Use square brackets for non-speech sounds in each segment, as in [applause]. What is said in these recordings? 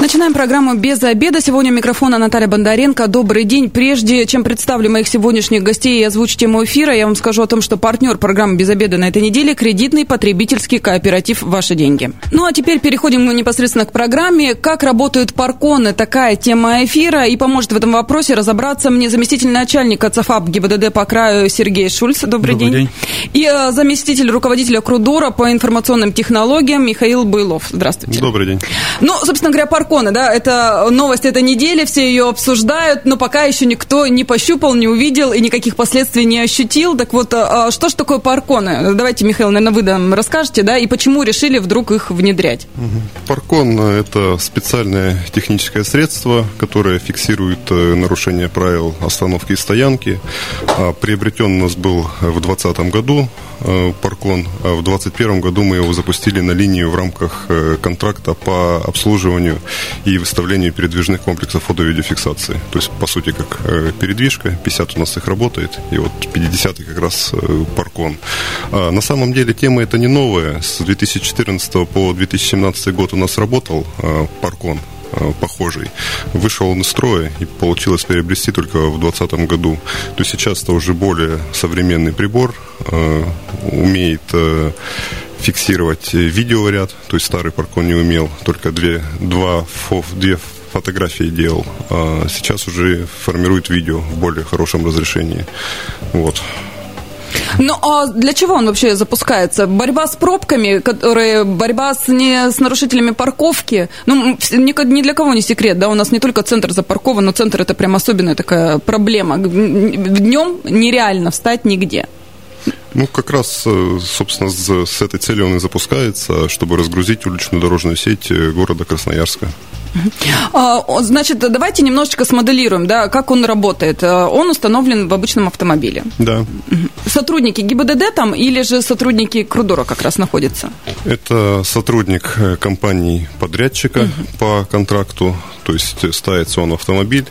Начинаем программу «Без обеда». Сегодня у микрофона Наталья Бондаренко. Добрый день. Прежде чем представлю моих сегодняшних гостей и озвучу тему эфира, я вам скажу о том, что партнер программы «Без обеда» на этой неделе – кредитный потребительский кооператив «Ваши деньги». Ну, а теперь переходим непосредственно к программе. Как работают парконы? Такая тема эфира. И поможет в этом вопросе разобраться мне заместитель начальника ЦАФАП ГИБДД по краю Сергей Шульц. Добрый, Добрый день. день. И э, заместитель руководителя Крудора по информационным технологиям Михаил Былов. Здравствуйте. Добрый день. Ну, собственно говоря, паркон Марконы, да, это новость этой недели, все ее обсуждают, но пока еще никто не пощупал, не увидел и никаких последствий не ощутил. Так вот, а, что же такое парконы? Давайте, Михаил, наверное, вы нам расскажете, да, и почему решили вдруг их внедрять? Паркон – это специальное техническое средство, которое фиксирует э, нарушение правил остановки и стоянки. А, приобретен у нас был в 2020 году Паркон, а в 2021 году мы его запустили на линию в рамках э, контракта по обслуживанию и выставлению передвижных комплексов фото-видеофиксации. То есть, по сути, как э, передвижка, 50 у нас их работает, и вот 50 как раз э, паркон. А на самом деле тема это не новая. С 2014 по 2017 год у нас работал э, паркон похожий. Вышел он из строя и получилось приобрести только в 2020 году. То есть сейчас это уже более современный прибор, умеет фиксировать видеоряд, то есть старый паркон не умел, только две, два, две фотографии делал. А сейчас уже формирует видео в более хорошем разрешении. Вот. Ну, а для чего он вообще запускается? Борьба с пробками, которые, борьба с, не, с нарушителями парковки. Ну, ни, ни для кого не секрет, да, у нас не только центр запаркован, но центр это прям особенная такая проблема. Днем нереально встать нигде. Ну, как раз, э, собственно, с этой целью он и запускается, чтобы разгрузить уличную дорожную сеть э, города Красноярска. А, значит, давайте немножечко смоделируем, да, как он работает. Э, он установлен в обычном автомобиле. Да. Сотрудники ГИБДД там или же сотрудники Крудора как раз находятся? Это сотрудник компании подрядчика угу. по контракту, то есть ставится он в автомобиль,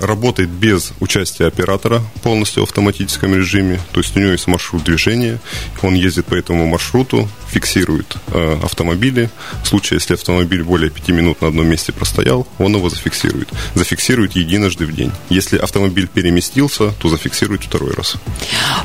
работает без участия оператора полностью в автоматическом режиме. То есть у него есть маршрут движения, он ездит по этому маршруту, фиксирует э, автомобили. В случае, если автомобиль более пяти минут на одном месте простоял, он его зафиксирует. Зафиксирует единожды в день. Если автомобиль переместился, то зафиксирует второй раз.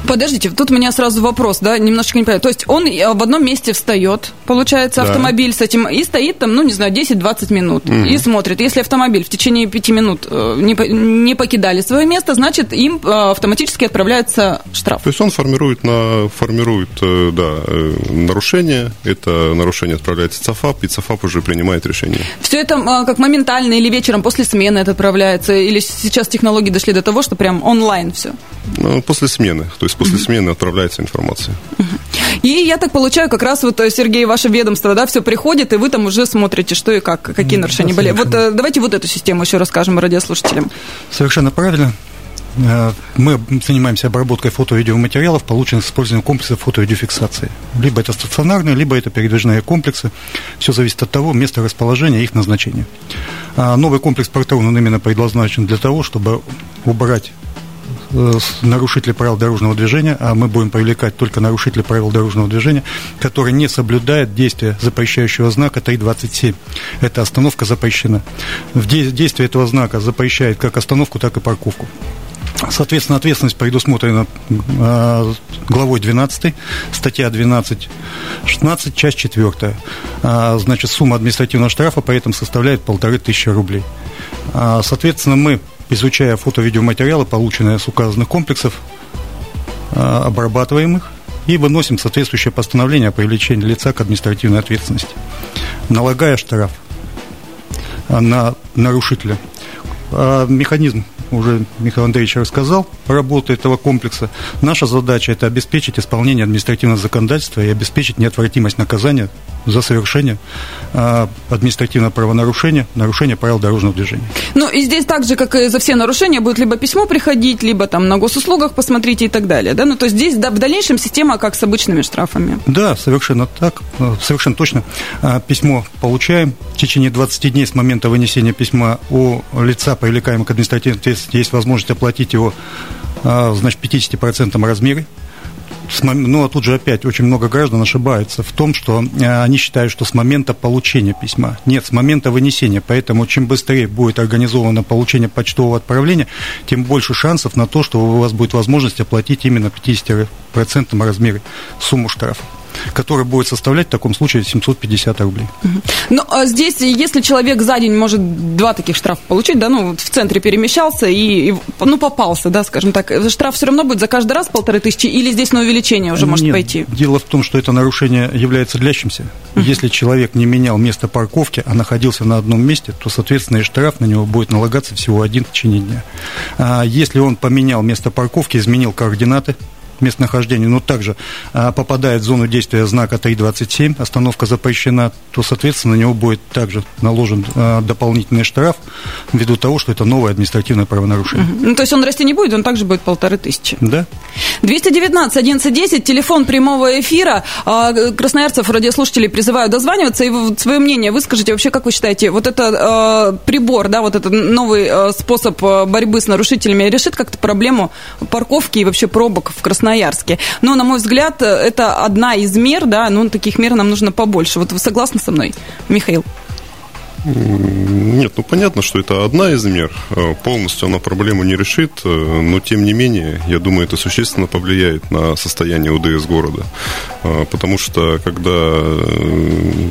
Подождите, тут у меня сразу вопрос, да, немножечко не понимаю. То есть он э, в одном месте встает, получается, да. автомобиль с этим, и стоит там, ну, не знаю, 10-20 минут, угу. и смотрит. Если автомобиль в течение пяти минут э, не не покидали свое место, значит, им э, автоматически отправляется штраф. То есть он формирует, на, формирует э, да, э, нарушение, это нарушение отправляется ЦАФАП, и ЦАФАП уже принимает решение. Все это как моментально или вечером после смены это отправляется, или сейчас технологии дошли до того, что прям онлайн все? Ну, после смены, то есть после смены отправляется информация. И я так получаю, как раз вот, Сергей, ваше ведомство, да, все приходит, и вы там уже смотрите, что и как, какие нарушения были. Вот давайте вот эту систему еще расскажем радиослушателям. Совершенно правильно. Э, мы занимаемся обработкой фото-видеоматериалов, полученных с использованием комплексов фото-видеофиксации. Либо это стационарные, либо это передвижные комплексы. Все зависит от того, места расположения и их назначения. А новый комплекс Портрон, он именно предназначен для того, чтобы убрать нарушители правил дорожного движения, а мы будем привлекать только нарушители правил дорожного движения, которые не соблюдают действия запрещающего знака 327. Эта остановка запрещена. Действие этого знака запрещает как остановку, так и парковку. Соответственно, ответственность предусмотрена э, главой 12, статья 12.16, часть 4. Э, значит, сумма административного штрафа при этом составляет полторы тысячи рублей. Э, соответственно, мы изучая фото-видеоматериалы, полученные с указанных комплексов, а, обрабатываем их и выносим соответствующее постановление о привлечении лица к административной ответственности, налагая штраф на нарушителя. А, механизм уже Михаил Андреевич рассказал, работы этого комплекса. Наша задача – это обеспечить исполнение административного законодательства и обеспечить неотвратимость наказания за совершение а, административного правонарушения, нарушения правил дорожного движения. Ну и здесь так же, как и за все нарушения, будет либо письмо приходить, либо там на госуслугах посмотрите и так далее. Да? Ну то есть здесь да, в дальнейшем система как с обычными штрафами. Да, совершенно так, э, совершенно точно. А, письмо получаем. В течение 20 дней с момента вынесения письма у лица, привлекаемого к административной ответственности, есть возможность оплатить его значит, 50% размере ну, а тут же опять очень много граждан ошибаются в том, что э, они считают, что с момента получения письма. Нет, с момента вынесения. Поэтому чем быстрее будет организовано получение почтового отправления, тем больше шансов на то, что у вас будет возможность оплатить именно 50% размере сумму штрафа который будет составлять в таком случае 750 рублей. Ну, а здесь, если человек за день может два таких штрафа получить, да, ну, в центре перемещался и, и ну, попался, да, скажем так, штраф все равно будет за каждый раз полторы тысячи или здесь на увеличение уже может Нет, пойти? Дело в том, что это нарушение является длящимся. Uh-huh. Если человек не менял место парковки, а находился на одном месте, то, соответственно, и штраф на него будет налагаться всего один в течение дня. А если он поменял место парковки, изменил координаты, местонахождения, но также а, попадает в зону действия знака 327, остановка запрещена, то, соответственно, на него будет также наложен а, дополнительный штраф ввиду того, что это новое административное правонарушение. Угу. Ну, то есть он расти не будет, он также будет полторы тысячи. Да. 219 1110, телефон прямого эфира. А, красноярцев, радиослушателей призываю дозваниваться и вы свое мнение выскажите. Вообще, как вы считаете, вот это прибор, да, вот этот новый способ борьбы с нарушителями решит как-то проблему парковки и вообще пробок в Красноярске? Красноярске. Но, на мой взгляд, это одна из мер, да, но таких мер нам нужно побольше. Вот вы согласны со мной, Михаил? Нет, ну понятно, что это одна из мер. Э, полностью она проблему не решит, э, но тем не менее, я думаю, это существенно повлияет на состояние УДС города. Э, потому что когда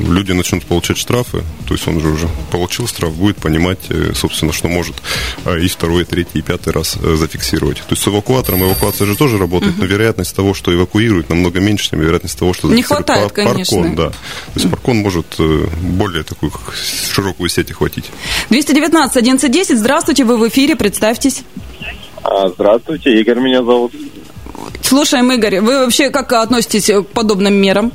люди начнут получать штрафы, то есть он же уже получил штраф, будет понимать, собственно, что может и второй, и третий, и пятый раз зафиксировать. То есть с эвакуатором эвакуация же тоже работает, но вероятность того, что эвакуируют, намного меньше, чем вероятность того, что не хватает, пар- конечно. паркон. Да. То есть паркон может более такую широкую сеть охватить. 219 1110, здравствуйте, вы в эфире, представьтесь. А, здравствуйте, Игорь меня зовут. Слушаем, Игорь, вы вообще как относитесь к подобным мерам?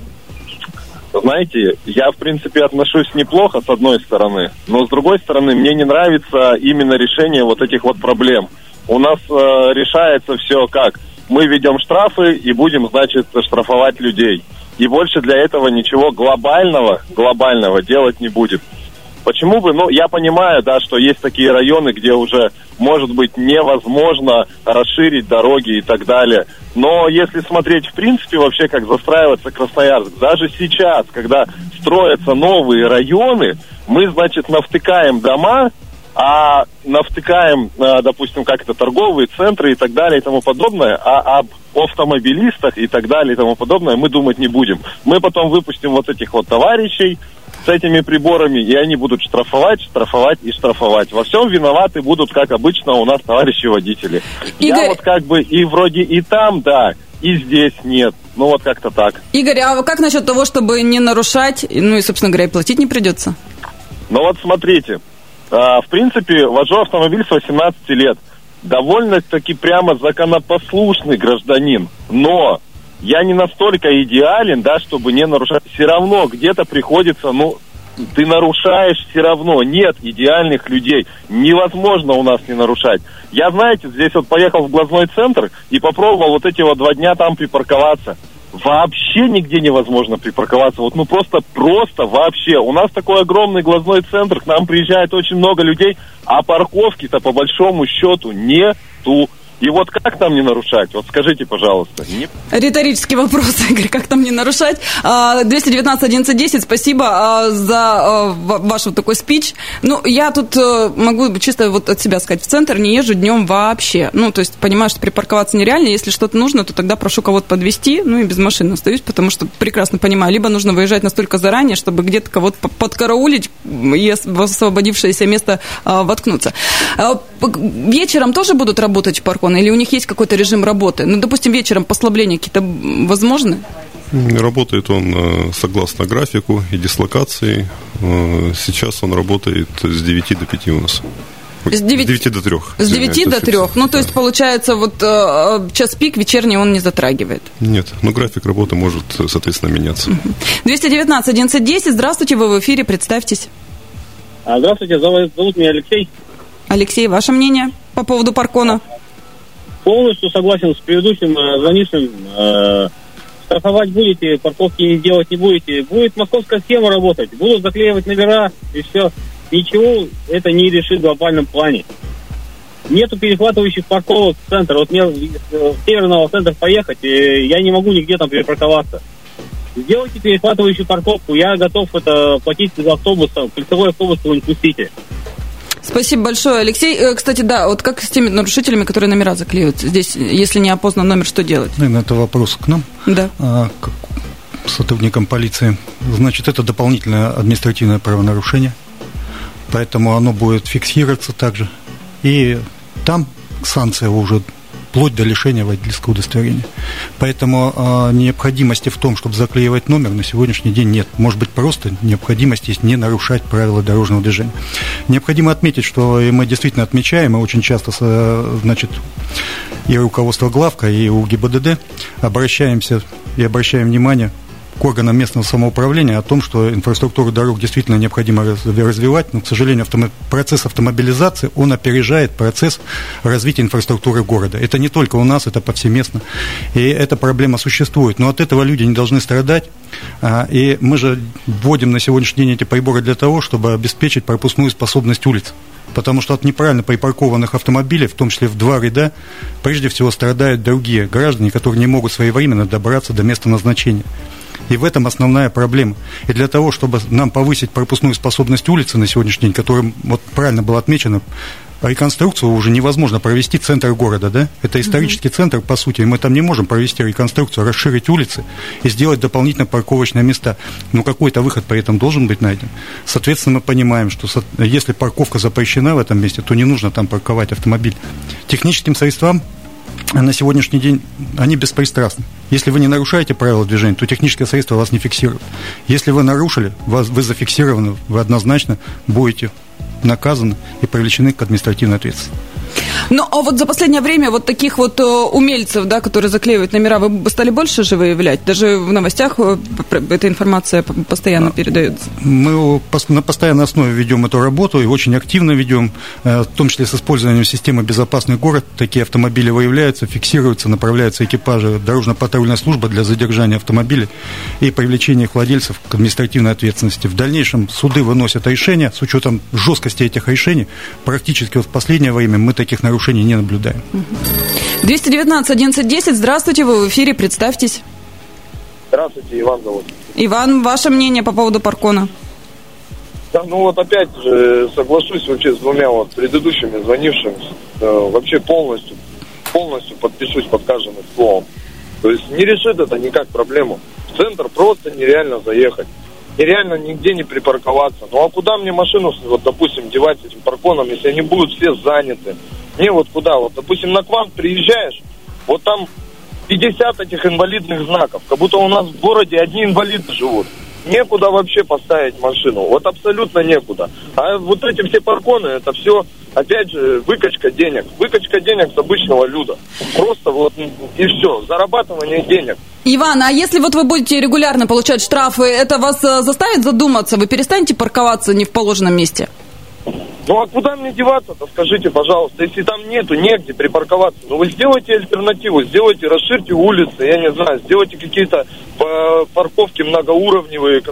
Знаете, я, в принципе, отношусь неплохо, с одной стороны, но с другой стороны, мне не нравится именно решение вот этих вот проблем. У нас э, решается все как? Мы ведем штрафы и будем, значит, штрафовать людей. И больше для этого ничего глобального, глобального делать не будет. Почему бы, ну, я понимаю, да, что есть такие районы, где уже, может быть, невозможно расширить дороги и так далее. Но если смотреть, в принципе, вообще, как застраивается Красноярск, даже сейчас, когда строятся новые районы, мы, значит, навтыкаем дома, а навтыкаем, а, допустим, как это, торговые центры и так далее и тому подобное, а об автомобилистах и так далее и тому подобное мы думать не будем. Мы потом выпустим вот этих вот товарищей, с этими приборами, и они будут штрафовать, штрафовать и штрафовать. Во всем виноваты будут, как обычно, у нас товарищи водители. Игорь... Я вот как бы и вроде и там, да, и здесь нет. Ну вот как-то так. Игорь, а как насчет того, чтобы не нарушать, ну и, собственно говоря, и платить не придется? Ну вот смотрите, а, в принципе, вожу автомобиль с 18 лет. Довольно-таки прямо законопослушный гражданин. Но я не настолько идеален, да, чтобы не нарушать. Все равно где-то приходится, ну, ты нарушаешь все равно. Нет идеальных людей. Невозможно у нас не нарушать. Я, знаете, здесь вот поехал в глазной центр и попробовал вот эти вот два дня там припарковаться. Вообще нигде невозможно припарковаться. Вот ну просто, просто вообще. У нас такой огромный глазной центр, к нам приезжает очень много людей, а парковки-то по большому счету нету. И вот как там не нарушать? Вот скажите, пожалуйста. Не... Риторический вопрос, [laughs] Игорь, как там не нарушать? 219 1110, спасибо а, за а, ваш вот такой спич. Ну, я тут э, могу чисто вот от себя сказать, в центр не езжу днем вообще. Ну, то есть понимаю, что припарковаться нереально. Если что-то нужно, то тогда прошу кого-то подвести, ну и без машины остаюсь, потому что прекрасно понимаю, либо нужно выезжать настолько заранее, чтобы где-то кого-то подкараулить и в освободившееся место а, воткнуться. Вечером тоже будут работать парковки? Телефона, или у них есть какой-то режим работы? Ну, допустим, вечером послабления какие-то возможны? Работает он э, согласно графику и дислокации. Э, сейчас он работает с 9 до 5 у нас. С 9, с 9 до 3. С 9 до 3. Ну, то есть, получается, вот э, час пик вечерний он не затрагивает. Нет, но график работы может, соответственно, меняться. 219 1110. Здравствуйте, вы в эфире, представьтесь. А, здравствуйте, зовут меня Алексей. Алексей, ваше мнение по поводу паркона? Полностью согласен с предыдущим э, звонившим. Э, штрафовать будете, парковки делать не будете. Будет московская схема работать. Будут заклеивать номера и все. Ничего это не решит в глобальном плане. нету перехватывающих парковок в центр. Вот мне в северного центра поехать, и я не могу нигде там перепарковаться. Сделайте перехватывающую парковку, я готов это платить за автобус, кольцевой автобус не пустите. Спасибо большое, Алексей. Э, кстати, да, вот как с теми нарушителями, которые номера заклеивают? Здесь, если не опознан номер, что делать? Наверное, это вопрос к нам. Да. А, к сотрудникам полиции. Значит, это дополнительное административное правонарушение, поэтому оно будет фиксироваться также. И там санкция уже вплоть до лишения водительского удостоверения. Поэтому э, необходимости в том, чтобы заклеивать номер, на сегодняшний день нет. Может быть, просто необходимость есть не нарушать правила дорожного движения. Необходимо отметить, что мы действительно отмечаем, и очень часто, значит, и руководство главка, и у ГИБДД обращаемся и обращаем внимание к органам местного самоуправления о том, что инфраструктуру дорог действительно необходимо развивать, но, к сожалению, автомо- процесс автомобилизации, он опережает процесс развития инфраструктуры города. Это не только у нас, это повсеместно. И эта проблема существует. Но от этого люди не должны страдать. А, и мы же вводим на сегодняшний день эти приборы для того, чтобы обеспечить пропускную способность улиц. Потому что от неправильно припаркованных автомобилей, в том числе в два ряда, прежде всего страдают другие граждане, которые не могут своевременно добраться до места назначения. И в этом основная проблема. И для того, чтобы нам повысить пропускную способность улицы на сегодняшний день, которая, вот правильно было отмечено, реконструкцию уже невозможно провести центр города, да? Это исторический mm-hmm. центр, по сути, и мы там не можем провести реконструкцию, расширить улицы и сделать дополнительно парковочные места. Но какой-то выход при этом должен быть найден. Соответственно, мы понимаем, что если парковка запрещена в этом месте, то не нужно там парковать автомобиль. Техническим средствам на сегодняшний день они беспристрастны. Если вы не нарушаете правила движения, то техническое средство вас не фиксирует. Если вы нарушили, вас, вы зафиксированы, вы однозначно будете наказаны и привлечены к административной ответственности. Ну, а вот за последнее время вот таких вот э, умельцев, да, которые заклеивают номера, вы стали больше же выявлять? Даже в новостях э, эта информация постоянно а, передается. Мы на постоянной основе ведем эту работу и очень активно ведем, э, в том числе с использованием системы «Безопасный город». Такие автомобили выявляются, фиксируются, направляются экипажи дорожно-патрульной службы для задержания автомобилей и привлечения их владельцев к административной ответственности. В дальнейшем суды выносят решения с учетом жесткости этих решений. Практически вот в последнее время мы таких нарушений не наблюдаем. 219 1110, здравствуйте, вы в эфире, представьтесь. Здравствуйте, Иван зовут. Иван, ваше мнение по поводу паркона? Да, ну вот опять же соглашусь вообще с двумя вот предыдущими звонившими. Э, вообще полностью, полностью подпишусь под каждым словом. То есть не решит это никак проблему. В центр просто нереально заехать нереально нигде не припарковаться. Ну а куда мне машину, вот, допустим, девать этим парконом, если они будут все заняты? Мне вот куда? Вот, допустим, на Квант приезжаешь, вот там 50 этих инвалидных знаков, как будто у нас в городе одни инвалиды живут. Некуда вообще поставить машину, вот абсолютно некуда. А вот эти все парконы, это все, опять же, выкачка денег. Выкачка денег с обычного люда. Просто вот и все, зарабатывание денег. Иван, а если вот вы будете регулярно получать штрафы, это вас э, заставит задуматься? Вы перестанете парковаться не в положенном месте? Ну а куда мне деваться-то, скажите, пожалуйста, если там нету негде припарковаться? Ну вы сделайте альтернативу, сделайте, расширьте улицы, я не знаю, сделайте какие-то э, парковки многоуровневые,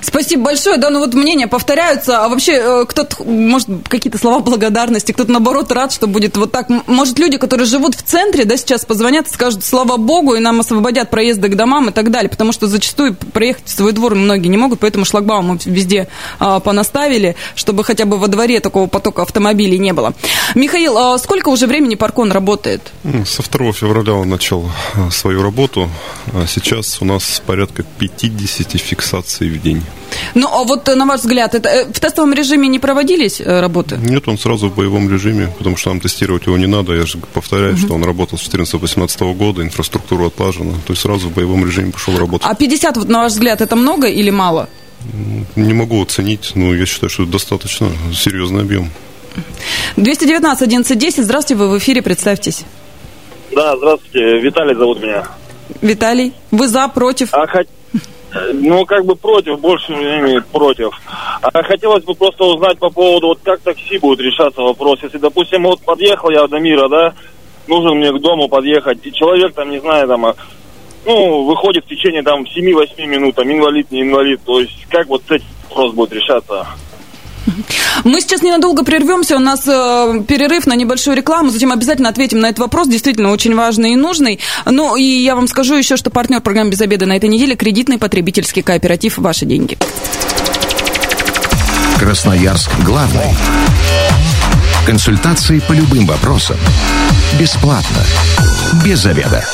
Спасибо большое. Да, ну вот мнения повторяются. А вообще, э, кто-то, может, какие-то слова благодарности, кто-то, наоборот, рад, что будет вот так. Может, люди, которые живут в центре, да, сейчас позвонят и скажут, слава богу, и нам освободят проезды к домам и так далее. Потому что зачастую проехать в свой двор многие не могут, поэтому шлагбаум везде а, понаставили, чтобы хотя бы во дворе такого потока автомобилей не было. Михаил, а сколько уже времени паркон работает? Со 2 февраля он начал а, свою работу. А сейчас у нас порядка 50 фиксаций в день. Ну, а вот э, на ваш взгляд, это э, в тестовом режиме не проводились э, работы? Нет, он сразу в боевом режиме, потому что нам тестировать его не надо. Я же повторяю, угу. что он работал с 14-18 года, инфраструктура отлажена. То есть сразу в боевом режиме пошел работать. А 50, вот, на ваш взгляд, это много или мало? Не могу оценить, но я считаю, что это достаточно серьезный объем. 219 1110, здравствуйте, вы в эфире, представьтесь. Да, здравствуйте, Виталий зовут меня. Виталий, вы за, против? А, хоть ну, как бы против, больше времени против. А хотелось бы просто узнать по поводу, вот как такси будет решаться вопрос. Если, допустим, вот подъехал я до мира, да, нужен мне к дому подъехать, и человек там, не знаю, там, а, ну, выходит в течение там 7-8 минут, там, инвалид, не инвалид, то есть как вот этот вопрос будет решаться? Мы сейчас ненадолго прервемся, у нас э, перерыв на небольшую рекламу, затем обязательно ответим на этот вопрос, действительно очень важный и нужный. Ну и я вам скажу еще, что партнер программы «Без обеда» на этой неделе – кредитный потребительский кооператив «Ваши деньги». Красноярск главный. Консультации по любым вопросам. Бесплатно. Без обеда.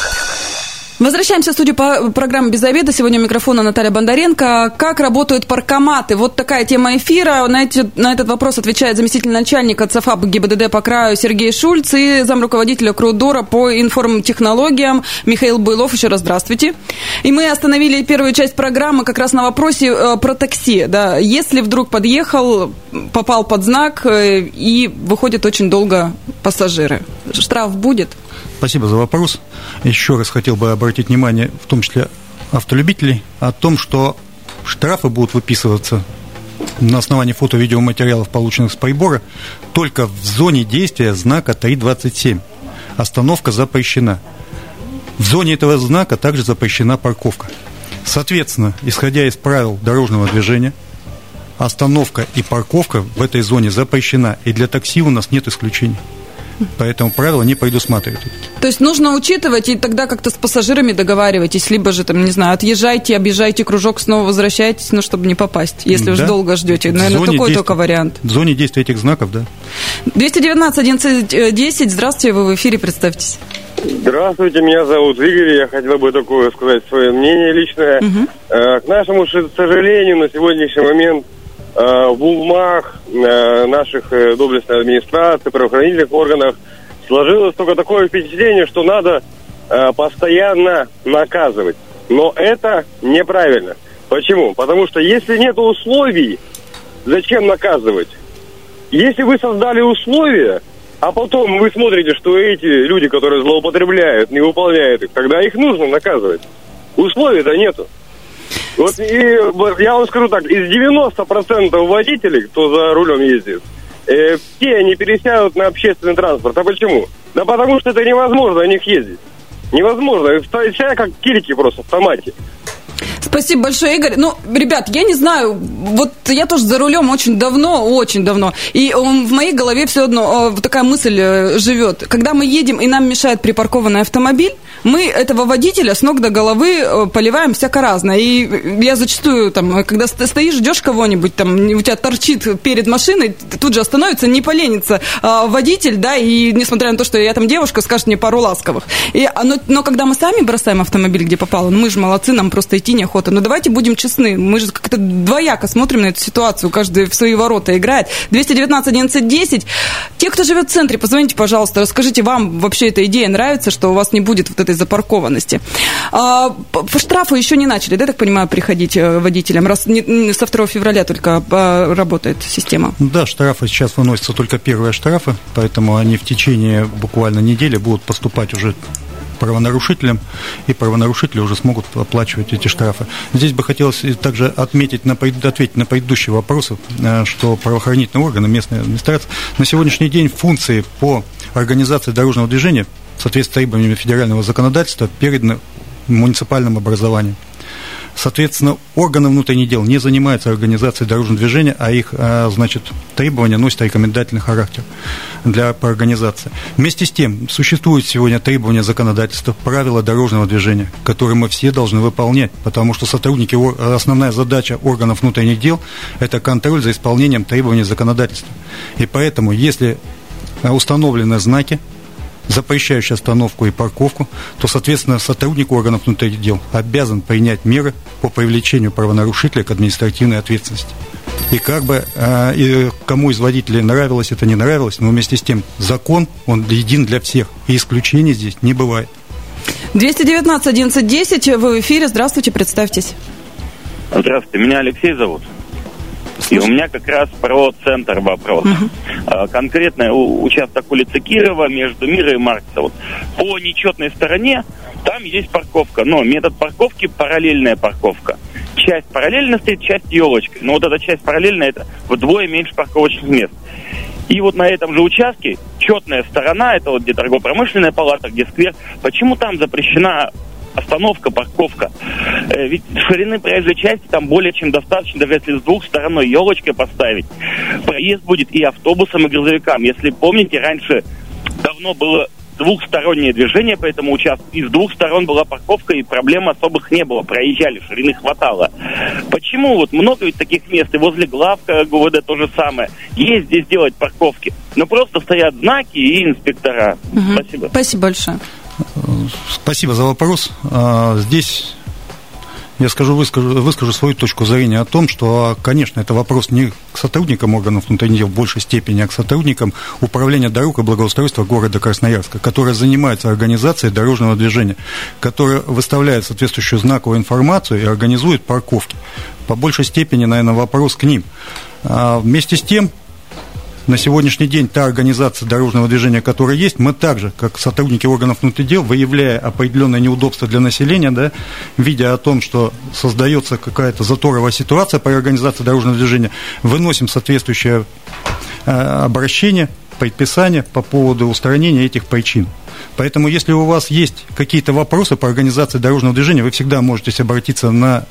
Возвращаемся в студию по программе «Без обеда». Сегодня у микрофона Наталья Бондаренко. Как работают паркоматы? Вот такая тема эфира. На, эти, на этот вопрос отвечает заместитель начальника ЦФАП ГИБДД по краю Сергей Шульц и замруководителя Крудора по информтехнологиям Михаил Буйлов. Еще раз здравствуйте. И мы остановили первую часть программы как раз на вопросе э, про такси. Да. Если вдруг подъехал, попал под знак э, и выходит очень долго пассажиры, штраф будет? Спасибо за вопрос. Еще раз хотел бы обратить внимание, в том числе автолюбителей, о том, что штрафы будут выписываться на основании фото-видеоматериалов, полученных с прибора, только в зоне действия знака 327. Остановка запрещена. В зоне этого знака также запрещена парковка. Соответственно, исходя из правил дорожного движения, остановка и парковка в этой зоне запрещена, и для такси у нас нет исключений. Поэтому правила не предусматривают. То есть нужно учитывать и тогда как-то с пассажирами договаривайтесь, либо же там, не знаю, отъезжайте, объезжайте кружок, снова возвращайтесь, ну, чтобы не попасть, если да. уж долго ждете. Наверное, такой действия, только вариант. В зоне действия этих знаков, да. 219 11 10, здравствуйте, вы в эфире, представьтесь. Здравствуйте, меня зовут Игорь, я хотел бы такое сказать свое мнение личное. Угу. К нашему сожалению, на сегодняшний момент в умах э, наших э, доблестной администрации, правоохранительных органов сложилось только такое впечатление, что надо постоянно наказывать. Но это неправильно. Почему? Потому что если нет условий, зачем наказывать? Если вы создали условия, а потом вы смотрите, что эти люди, которые злоупотребляют, не выполняют их, тогда их нужно наказывать. Условий-то нету. Вот и я вам скажу так, из 90% водителей, кто за рулем ездит, э, все они пересядут на общественный транспорт. А почему? Да потому что это невозможно на них ездить. Невозможно. Все как кильки просто в томате. Спасибо большое, Игорь. Ну, ребят, я не знаю, вот я тоже за рулем очень давно, очень давно, и в моей голове все одно э, такая мысль э, живет. Когда мы едем, и нам мешает припаркованный автомобиль, мы этого водителя с ног до головы э, поливаем всяко разно. И я зачастую, там, когда стоишь, ждешь кого-нибудь, там, у тебя торчит перед машиной, тут же остановится, не поленится а, водитель, да, и несмотря на то, что я там девушка, скажет мне пару ласковых. И, а, но, но когда мы сами бросаем автомобиль, где попало, ну мы же молодцы, нам просто идти неохота. Но давайте будем честны, мы же как-то двояко смотрим на эту ситуацию, каждый в свои ворота играет. 219 11 10. Те, кто живет в центре, позвоните, пожалуйста, расскажите, вам вообще эта идея нравится, что у вас не будет вот этой запаркованности. А, по штрафу еще не начали, да, так понимаю, приходить э, водителям, раз не, со 2 февраля только а, работает система? Да, штрафы сейчас выносятся только первые штрафы, поэтому они в течение буквально недели будут поступать уже правонарушителям, и правонарушители уже смогут оплачивать эти штрафы. Здесь бы хотелось также отметить, на, ответить на предыдущие вопросы, э, что правоохранительные органы, местная администрация на сегодняшний день функции по организации дорожного движения в соответствии с требованиями федерального законодательства переданы муниципальным образованием. Соответственно, органы внутренних дел не занимаются организацией дорожного движения, а их, а, значит, требования носят рекомендательный характер для по организации. Вместе с тем, существуют сегодня требования законодательства, правила дорожного движения, которые мы все должны выполнять, потому что сотрудники, основная задача органов внутренних дел – это контроль за исполнением требований законодательства. И поэтому, если установлены знаки, запрещающий остановку и парковку, то, соответственно, сотрудник органов внутренних дел обязан принять меры по привлечению правонарушителя к административной ответственности. И как бы э, и кому из водителей нравилось это, не нравилось, но вместе с тем закон, он един для всех, и исключений здесь не бывает. 219 11 10, вы в эфире, здравствуйте, представьтесь. Здравствуйте, меня Алексей зовут. И у меня как раз про центр вопрос. Uh-huh. Конкретно участок улицы Кирова между Мира и Маркса. Вот. По нечетной стороне там есть парковка, но метод парковки параллельная парковка. Часть параллельно стоит, часть елочкой. Но вот эта часть параллельная, это вдвое меньше парковочных мест. И вот на этом же участке четная сторона, это вот где торгово-промышленная палата, где сквер, почему там запрещена остановка, парковка. Э, ведь ширины проезжей части там более чем достаточно, даже если с двух сторон елочкой поставить. Проезд будет и автобусам, и грузовикам. Если помните, раньше давно было двухстороннее движение по этому участку. И с двух сторон была парковка, и проблем особых не было. Проезжали, ширины хватало. Почему? Вот много ведь таких мест, и возле главка ГУВД то же самое. Есть здесь делать парковки. Но просто стоят знаки и инспектора. Угу. Спасибо. Спасибо большое. Спасибо за вопрос. А, здесь я скажу, выскажу, выскажу свою точку зрения о том, что, конечно, это вопрос не к сотрудникам органов внутренних дел в большей степени, а к сотрудникам управления дорог и благоустройства города Красноярска, которые занимаются организацией дорожного движения, которые выставляют соответствующую знаковую информацию и организуют парковки. По большей степени, наверное, вопрос к ним. А вместе с тем, на сегодняшний день та организация дорожного движения, которая есть, мы также, как сотрудники органов внутренних дел, выявляя определенные неудобства для населения, да, видя о том, что создается какая-то заторовая ситуация по организации дорожного движения, выносим соответствующее э, обращение, предписание по поводу устранения этих причин. Поэтому, если у вас есть какие-то вопросы по организации дорожного движения, вы всегда можете обратиться на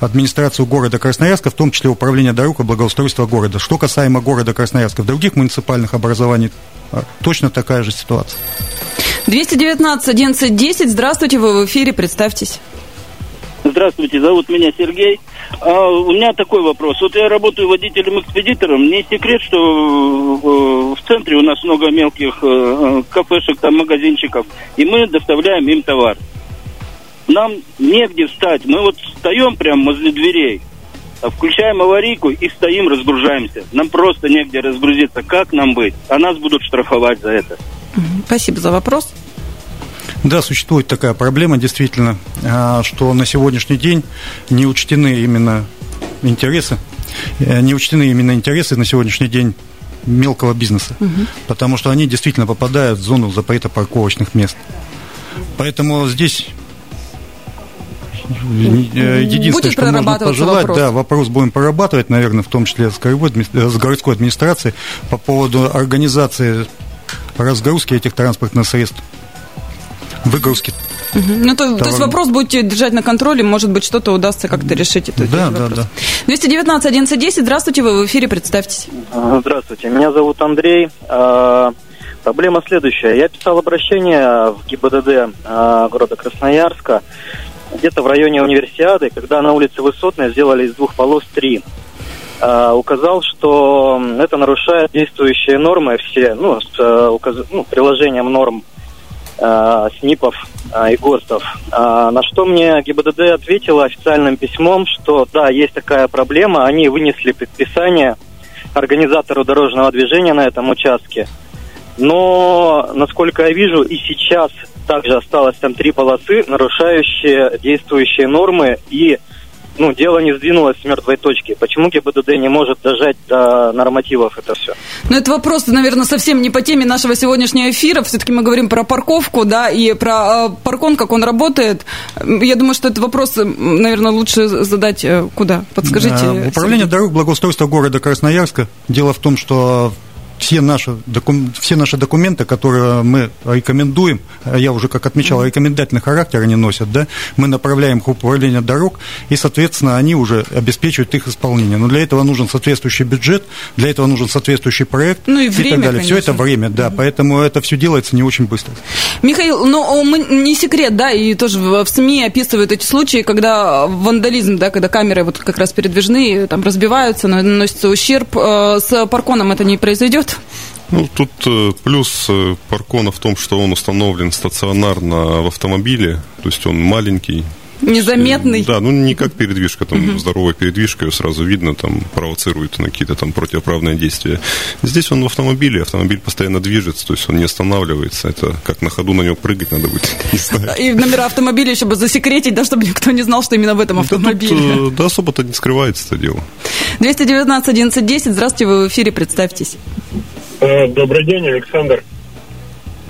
администрацию города Красноярска, в том числе управление дорог и благоустройства города. Что касаемо города Красноярска, в других муниципальных образованиях а, точно такая же ситуация. 219 11 10. Здравствуйте, вы в эфире, представьтесь. Здравствуйте, зовут меня Сергей. А, у меня такой вопрос. Вот я работаю водителем-экспедитором. Не секрет, что э, в центре у нас много мелких э, э, кафешек, там магазинчиков, и мы доставляем им товар нам негде встать. Мы вот встаем прямо возле дверей, а включаем аварийку и стоим, разгружаемся. Нам просто негде разгрузиться. Как нам быть? А нас будут штрафовать за это. Спасибо за вопрос. Да, существует такая проблема, действительно, а, что на сегодняшний день не учтены именно интересы, э, не учтены именно интересы на сегодняшний день мелкого бизнеса, угу. потому что они действительно попадают в зону запрета парковочных мест. Поэтому здесь Единственное, Будет что можно пожелать, вопрос. да, вопрос будем прорабатывать, наверное, в том числе с городской администрацией по поводу организации разгрузки этих транспортных средств, выгрузки Угу. Ну, то, то есть вопрос будете держать на контроле, может быть, что-то удастся как-то решить этот да, вопрос. Да, да. 219 1110, здравствуйте, вы в эфире, представьтесь. Здравствуйте, меня зовут Андрей. А, проблема следующая. Я писал обращение в ГИБДД а, города Красноярска где-то в районе универсиады, когда на улице Высотная сделали из двух полос три. Uh, указал, что это нарушает действующие нормы все, ну, с uh, указ... ну, приложением норм СНИПов uh, и ГОСТов. Uh, на что мне ГИБДД ответила официальным письмом, что да, есть такая проблема, они вынесли предписание организатору дорожного движения на этом участке. Но, насколько я вижу, и сейчас также осталось там три полосы, нарушающие действующие нормы, и ну, дело не сдвинулось с мертвой точки. Почему ГИБДД не может дожать до нормативов это все? Ну, это вопрос, наверное, совсем не по теме нашего сегодняшнего эфира. Все-таки мы говорим про парковку, да, и про э, паркон, как он работает. Я думаю, что этот вопрос, наверное, лучше задать э, куда? Подскажите. Управление дорог благоустройства города Красноярска. Дело в том, что все наши, докум, все наши документы, которые мы рекомендуем, я уже как отмечал, рекомендательный характер они носят, да, мы направляем их в управление дорог, и, соответственно, они уже обеспечивают их исполнение. Но для этого нужен соответствующий бюджет, для этого нужен соответствующий проект ну и, время, и так далее. Конечно. Все это время, да, угу. поэтому это все делается не очень быстро. Михаил, ну мы, не секрет, да, и тоже в СМИ описывают эти случаи, когда вандализм, да, когда камеры вот как раз передвижные, там разбиваются, наносится ущерб. Э, с парконом это не произойдет? Идет? Ну, тут э, плюс э, паркона в том, что он установлен стационарно в автомобиле, то есть он маленький, Незаметный. Да, ну не как передвижка, там угу. здоровая передвижка, ее сразу видно, там провоцирует на какие-то там противоправные действия. Здесь он в автомобиле, автомобиль постоянно движется, то есть он не останавливается. Это как на ходу на него прыгать надо будет. [laughs] И номера автомобиля еще бы засекретить, да, чтобы никто не знал, что именно в этом автомобиле. Да, тут, э, да особо-то не скрывается это дело. 219 11 10, здравствуйте, вы в эфире, представьтесь. Э, добрый день, Александр.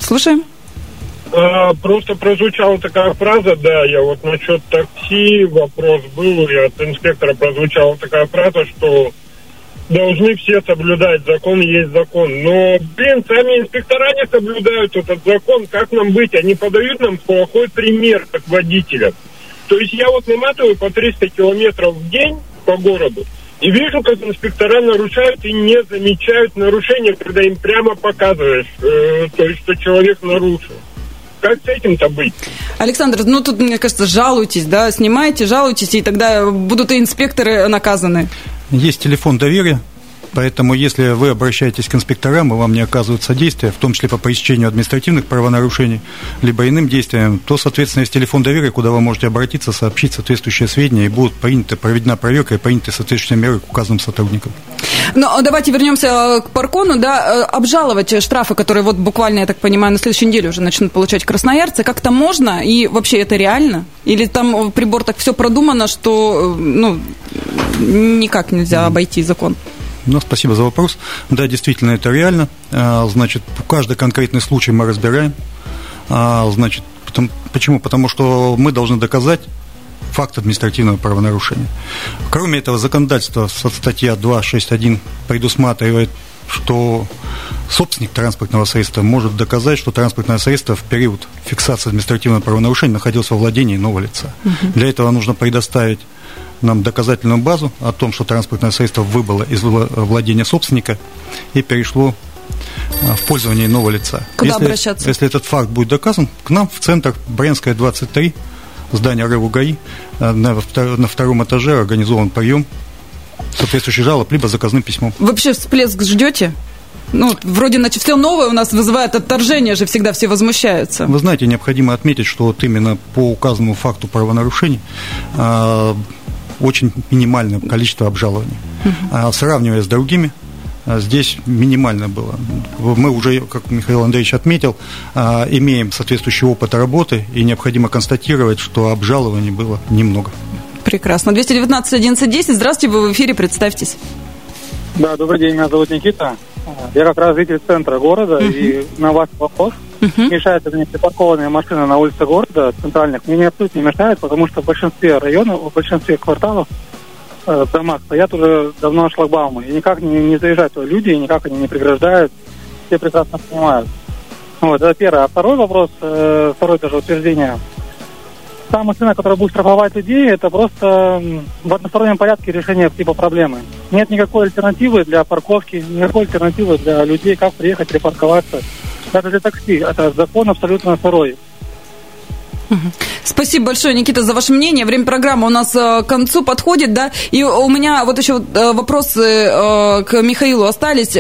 Слушаем. А, просто прозвучала такая фраза, да, я вот насчет такси, вопрос был, и от инспектора прозвучала такая фраза, что должны все соблюдать, закон есть закон. Но, блин, сами инспектора не соблюдают этот закон, как нам быть? Они подают нам плохой пример, как водителям. То есть я вот наматываю по 300 километров в день по городу, и вижу, как инспектора нарушают и не замечают нарушения, когда им прямо показываешь, э, то есть, что человек нарушил. Как с этим-то быть? Александр, ну тут, мне кажется, жалуйтесь, да, снимайте, жалуйтесь, и тогда будут и инспекторы наказаны. Есть телефон доверия, Поэтому, если вы обращаетесь к инспекторам, и вам не оказывают содействия, в том числе по пресечению административных правонарушений, либо иным действиям, то, соответственно, есть телефон доверия, куда вы можете обратиться, сообщить соответствующие сведения, и будут приняты, проведена проверка и приняты соответствующие меры к указанным сотрудникам. Ну, давайте вернемся э, к Паркону, да, э, обжаловать штрафы, которые вот буквально, я так понимаю, на следующей неделе уже начнут получать красноярцы, как-то можно, и вообще это реально? Или там прибор так все продумано, что, э, ну, никак нельзя обойти закон? Ну, спасибо за вопрос. Да, действительно, это реально. А, значит, каждый конкретный случай мы разбираем. А, значит, почему? Потому что мы должны доказать факт административного правонарушения. Кроме этого, законодательство статья 261 предусматривает что собственник транспортного средства может доказать, что транспортное средство в период фиксации административного правонарушения находилось во владении нового лица. Угу. Для этого нужно предоставить нам доказательную базу о том, что транспортное средство выбыло из владения собственника и перешло а, в пользование нового лица. Куда если, обращаться? Если этот факт будет доказан, к нам в центр Брянская 23, здание РЭВ ГАИ, а, на, на втором этаже организован прием соответствующий жалоб, либо заказным письмом. Вообще всплеск ждете? Ну, вроде, значит, все новое у нас вызывает отторжение же, всегда все возмущаются. Вы знаете, необходимо отметить, что вот именно по указанному факту правонарушений а, очень минимальное количество обжалований. Uh-huh. Сравнивая с другими, а, здесь минимально было. Мы уже, как Михаил Андреевич отметил, а, имеем соответствующий опыт работы, и необходимо констатировать, что обжалований было немного. Прекрасно. 219 11 10. Здравствуйте, вы в эфире, представьтесь. Да, добрый день, меня зовут Никита. Я как раз житель центра города, uh-huh. и на ваш вопрос uh-huh. мешают мне припаркованные машины на улице города, центральных, мне не абсолютно не мешает, потому что в большинстве районов, в большинстве кварталов в домах стоят уже давно шлагбаумы, и никак не, не заезжают люди, и никак они не преграждают, все прекрасно понимают. Вот, это первое. А второй вопрос, э, второе даже утверждение. Та машина, которая будет штрафовать людей, это просто в одностороннем порядке решение типа проблемы. Нет никакой альтернативы для парковки, никакой альтернативы для людей, как приехать припарковаться даже для такси. Это закон абсолютно второй. Спасибо большое, Никита, за ваше мнение. Время программы у нас э, к концу подходит, да. И у меня вот еще э, вопросы э, к Михаилу остались.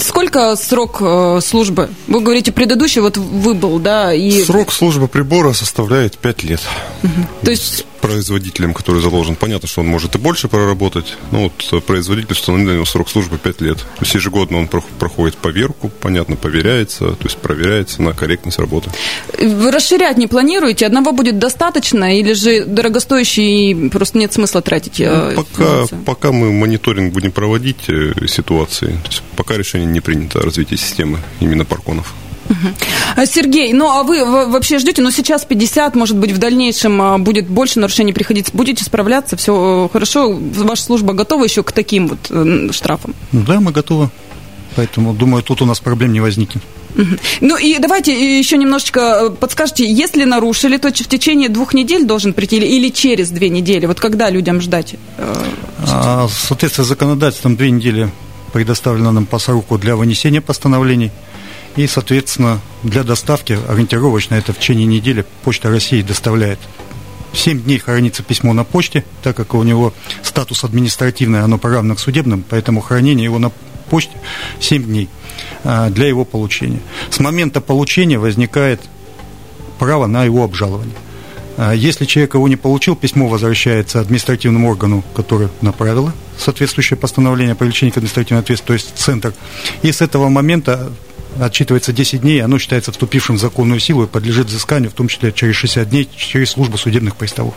Сколько срок службы? Вы говорите, предыдущий вот выбыл, да? И... Срок службы прибора составляет 5 лет. Угу. То есть производителем, который заложен. Понятно, что он может и больше проработать, но вот производитель установил на него срок службы 5 лет. То есть ежегодно он проходит поверку, понятно, проверяется, то есть проверяется на корректность работы. Расширять не планируете? Одного будет достаточно или же дорогостоящий просто нет смысла тратить? Э, ну, пока, пока мы мониторинг будем проводить э, ситуации, то есть пока решение не принято о развитии системы именно парконов. Сергей, ну а вы вообще ждете, ну сейчас 50, может быть, в дальнейшем а, будет больше нарушений приходить, будете справляться, все э, хорошо, ваша служба готова еще к таким вот э, штрафам? Да, мы готовы, поэтому, думаю, тут у нас проблем не возникнет. Ну и давайте еще немножечко подскажите, если нарушили, то в течение двух недель должен прийти или, или через две недели? Вот когда людям ждать? А, соответственно, законодательством две недели предоставлено нам по сроку для вынесения постановлений. И, соответственно, для доставки ориентировочно это в течение недели Почта России доставляет. Семь дней хранится письмо на почте, так как у него статус административный, оно поравно к судебным, поэтому хранение его на почте 7 дней а, для его получения. С момента получения возникает право на его обжалование. А, если человек его не получил, письмо возвращается административному органу, который направило соответствующее постановление о привлечении к административной ответственности, то есть центр. И с этого момента отчитывается 10 дней, оно считается вступившим в законную силу и подлежит взысканию, в том числе через 60 дней, через службу судебных приставов.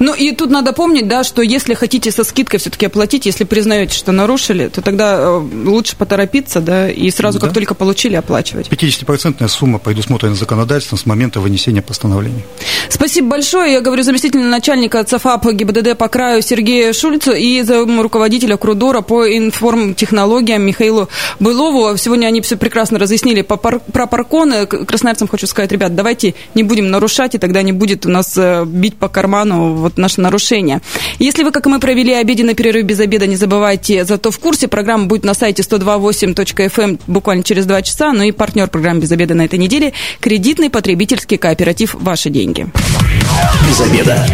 Ну и тут надо помнить, да, что если хотите со скидкой все-таки оплатить, если признаете, что нарушили, то тогда э, лучше поторопиться, да, и сразу, да. как только получили, оплачивать. 50% сумма предусмотрена законодательством с момента вынесения постановления. Спасибо большое. Я говорю заместителю начальника ЦФАП ГИБДД по краю Сергею Шульцу и руководителя Крудора по информтехнологиям Михаилу Былову. Сегодня они все прекрасно разъяснили по пар- про парконы. Красноярцам хочу сказать, ребят, давайте не будем нарушать, и тогда не будет у нас э, бить по карману вот наше нарушение. Если вы, как и мы, провели обеденный перерыв без обеда, не забывайте, зато в курсе. Программа будет на сайте 128.fm эм буквально через два часа. Ну и партнер программы «Без обеда» на этой неделе – кредитный потребительский кооператив «Ваши деньги». Без обеда.